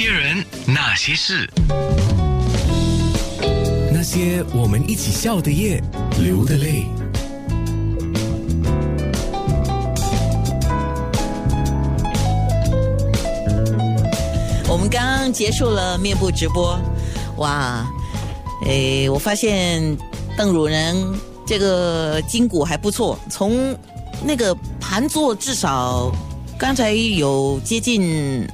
些人，那些事，那些我们一起笑的夜，流的泪。我们刚刚结束了面部直播，哇，诶，我发现邓汝仁这个筋骨还不错，从那个盘坐至少刚才有接近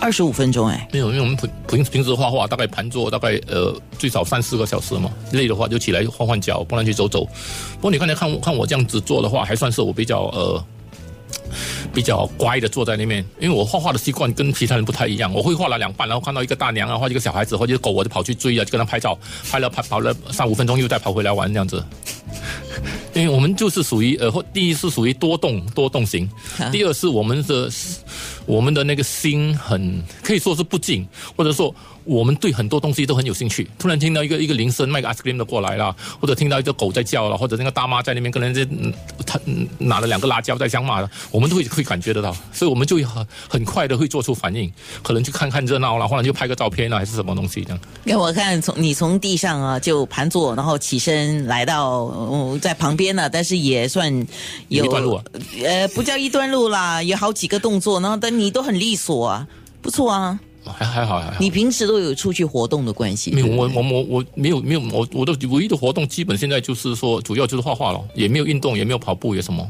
二十五分钟，哎，没有，因为我们平平平时画画大概盘坐大概呃最少三四个小时嘛，累的话就起来换换脚，不然去走走。不过你刚才看我看我这样子做的话，还算是我比较呃。比较乖的坐在那边，因为我画画的习惯跟其他人不太一样。我会画了两半，然后看到一个大娘啊，或者一个小孩子，或者狗，我就跑去追啊，就跟他拍照，拍了拍跑了三五分钟，又再跑回来玩这样子。因为我们就是属于呃，第一是属于多动多动型，第二是我们的我们的那个心很可以说是不静，或者说。我们对很多东西都很有兴趣。突然听到一个一个铃声，卖个 ice cream 的过来了，或者听到一只狗在叫了，或者那个大妈在那边跟人家他拿了两个辣椒在相骂了，我们都会会感觉得到，所以我们就会很很快的会做出反应，可能去看看热闹了，或者就拍个照片了，还是什么东西这样。给我看，从你从地上啊就盘坐，然后起身来到在旁边呢，但是也算有一段路，啊呃，不叫一段路啦，有好几个动作，然后但你都很利索啊，不错啊。还还好还好，你平时都有出去活动的关系？没有，我我我我没有没有，我我的唯一的活动基本现在就是说，主要就是画画了，也没有运动，也没有跑步，也什么。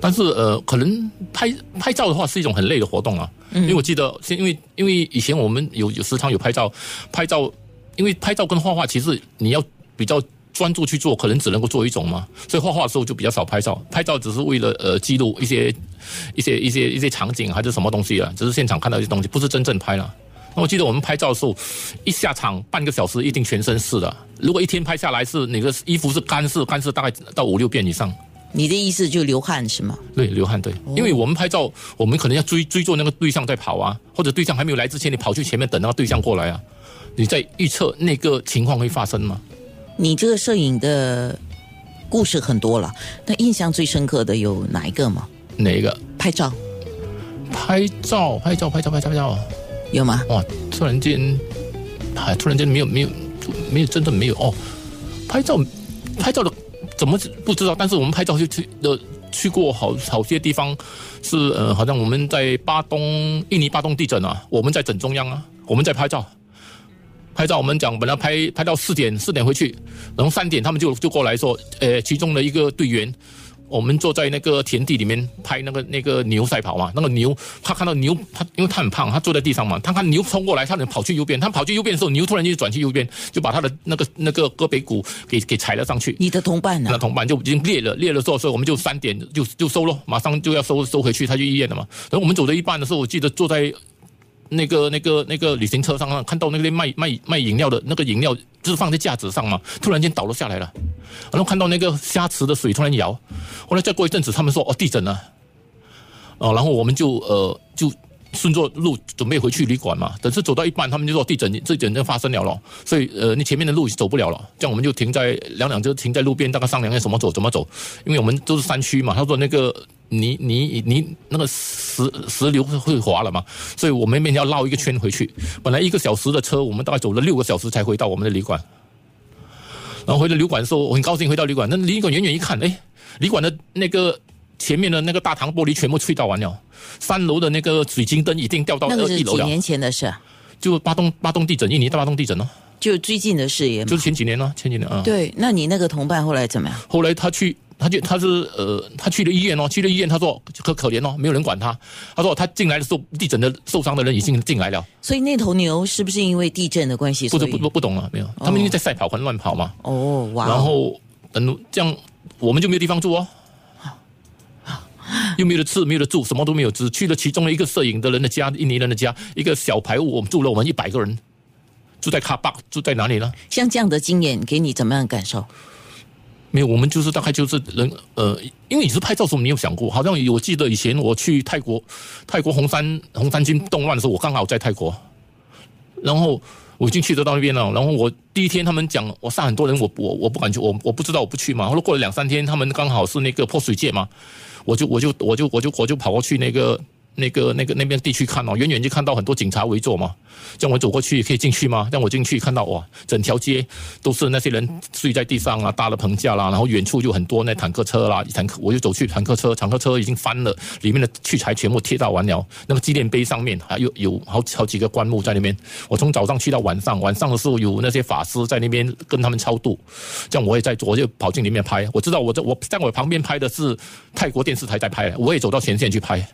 但是呃，可能拍拍照的话是一种很累的活动啊，因为我记得，因为因为以前我们有有时常有拍照，拍照，因为拍照跟画画其实你要比较。专注去做，可能只能够做一种嘛，所以画画的时候就比较少拍照。拍照只是为了呃记录一些一些一些一些场景还是什么东西啊，只是现场看到一些东西，不是真正拍了。那我记得我们拍照的时候，一下场半个小时一定全身湿的。如果一天拍下来是哪个衣服是干湿，干湿大概到五六遍以上。你的意思就流汗是吗？对，流汗对，因为我们拍照，我们可能要追追逐那个对象在跑啊，或者对象还没有来之前，你跑去前面等那个对象过来啊，你在预测那个情况会发生吗？你这个摄影的故事很多了，那印象最深刻的有哪一个吗？哪一个？拍照，拍照，拍照，拍照，拍照，拍照，有吗？哇！突然间，还突然间没有，没有，没有，真的没有哦。拍照，拍照的怎么不知道？但是我们拍照就去的去过好好些地方，是呃，好像我们在巴东，印尼巴东地震啊，我们在整中央啊，我们在拍照。拍照，我们讲本来拍拍到四点，四点回去，然后三点他们就就过来说，呃，其中的一个队员，我们坐在那个田地里面拍那个那个牛赛跑嘛，那个牛他看到牛，他因为他很胖，他坐在地上嘛，他看牛冲过来，他能跑去右边，他跑去右边的时候，牛突然间转去右边，就把他的那个那个胳膊骨给给踩了上去。你的同伴呢？那同伴就已经裂了，裂了之后，所以我们就三点就就收了，马上就要收收回去，他去医院了嘛。然后我们走到一半的时候，我记得坐在。那个、那个、那个旅行车上看到那个卖卖卖饮料的那个饮料，就是放在架子上嘛，突然间倒了下来了，然后看到那个虾池的水突然摇，后来再过一阵子，他们说哦地震了，哦，然后我们就呃就顺着路准备回去旅馆嘛，等是走到一半，他们就说地震，地震就发生了了，所以呃你前面的路走不了了，这样我们就停在两两车停在路边，大概商量要怎么走怎么走，因为我们都是山区嘛，他说那个。泥泥泥那个石石流会滑了嘛？所以我们每天要绕一个圈回去。本来一个小时的车，我们大概走了六个小时才回到我们的旅馆。然后回到旅馆的时候，我很高兴回到旅馆。那旅馆远远一看，哎，旅馆的那个前面的那个大堂玻璃全部碎掉完了，三楼的那个水晶灯已经掉到一楼了。几年前的事？就巴东巴东地震，印尼大巴东地震哦。就最近的事也。就是前几年呢，前几年啊。对，那你那个同伴后来怎么样？后来他去。他就他是呃，他去了医院哦，去了医院，他说可可怜哦，没有人管他。他说他进来的时候，地震的受伤的人已经进来了。所以那头牛是不是因为地震的关系？不不不不懂了，没有，他们因为在赛跑，很乱跑嘛。哦哇！然后嗯，这样我们就没有地方住哦，又没有吃，没有住，什么都没有，只去了其中的一个摄影的人的家，印尼人的家，一个小排屋，我们住了我们一百个人，住在卡巴，住在哪里呢？像这样的经验给你怎么样感受？没有，我们就是大概就是人呃，因为你是拍照时候没有想过，好像我记得以前我去泰国，泰国红山红山军动乱的时候，我刚好在泰国，然后我已经去得到那边了。然后我第一天他们讲我杀很多人，我我我不敢去，我我不知道我不去嘛。后来过了两三天，他们刚好是那个泼水节嘛，我就我就我就我就我就跑过去那个那个那个那边地区看哦，远远就看到很多警察围坐嘛。这样我走过去可以进去吗？让我进去看到哇，整条街都是那些人睡在地上啊，搭了棚架啦，然后远处就很多那坦克车啦，坦克我就走去坦克车，坦克车已经翻了，里面的器材全部贴到完了。那个纪念碑上面还有有好好几个棺木在那边。我从早上去到晚上，晚上的时候有那些法师在那边跟他们超度。这样我也在，我就跑进里面拍。我知道我在我在我旁边拍的是泰国电视台在拍，我也走到前线去拍。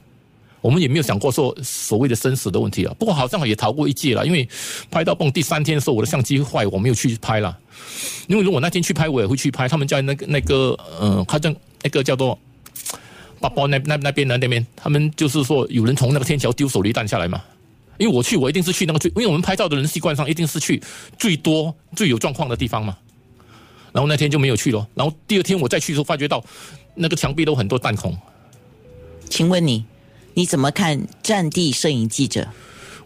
我们也没有想过说所谓的生死的问题啊，不过好像也逃过一劫了，因为拍到蹦第三天的时候，我的相机坏，我没有去拍了。因为如果那天去拍，我也会去拍。他们在那个那个呃，好像那个叫做巴波那那那边的那边，他们就是说有人从那个天桥丢手榴弹下来嘛。因为我去，我一定是去那个最，因为我们拍照的人习惯上一定是去最多最有状况的地方嘛。然后那天就没有去了。然后第二天我再去的时候，发觉到那个墙壁都很多弹孔。请问你？你怎么看战地摄影记者？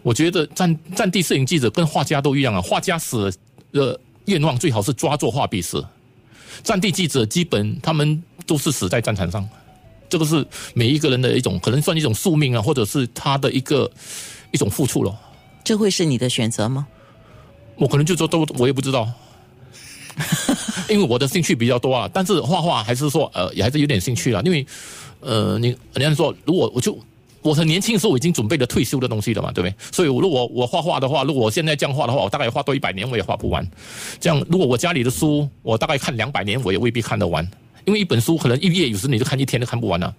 我觉得战战地摄影记者跟画家都一样啊，画家死的愿望最好是抓住画笔死。战地记者基本他们都是死在战场上，这个是每一个人的一种可能算一种宿命啊，或者是他的一个一种付出了。这会是你的选择吗？我可能就说都我也不知道，因为我的兴趣比较多啊，但是画画还是说呃也还是有点兴趣啊，因为呃你人家说如果我就。我很年轻的时候我已经准备了退休的东西了嘛，对不对？所以如果我画画的话，如果我现在这样画的话，我大概画多一百年我也画不完。这样，如果我家里的书，我大概看两百年我也未必看得完，因为一本书可能一页有时你就看一天都看不完了。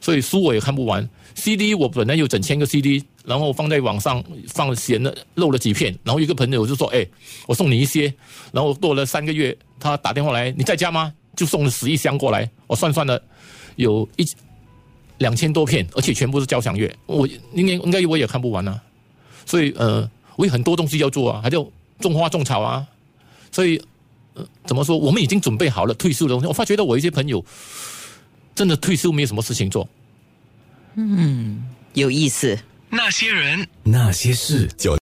所以书我也看不完。CD 我本来有整千个 CD，然后放在网上放闲了漏了几片，然后一个朋友就说：“哎，我送你一些。”然后过了三个月，他打电话来：“你在家吗？”就送了十一箱过来。我算算了，有一。两千多片，而且全部是交响乐，我应该应该我也看不完啊。所以呃，我有很多东西要做啊，还要种花种草啊。所以呃，怎么说？我们已经准备好了退休的东西。我发觉到我一些朋友真的退休没有什么事情做。嗯，有意思。那些人，那些事，就。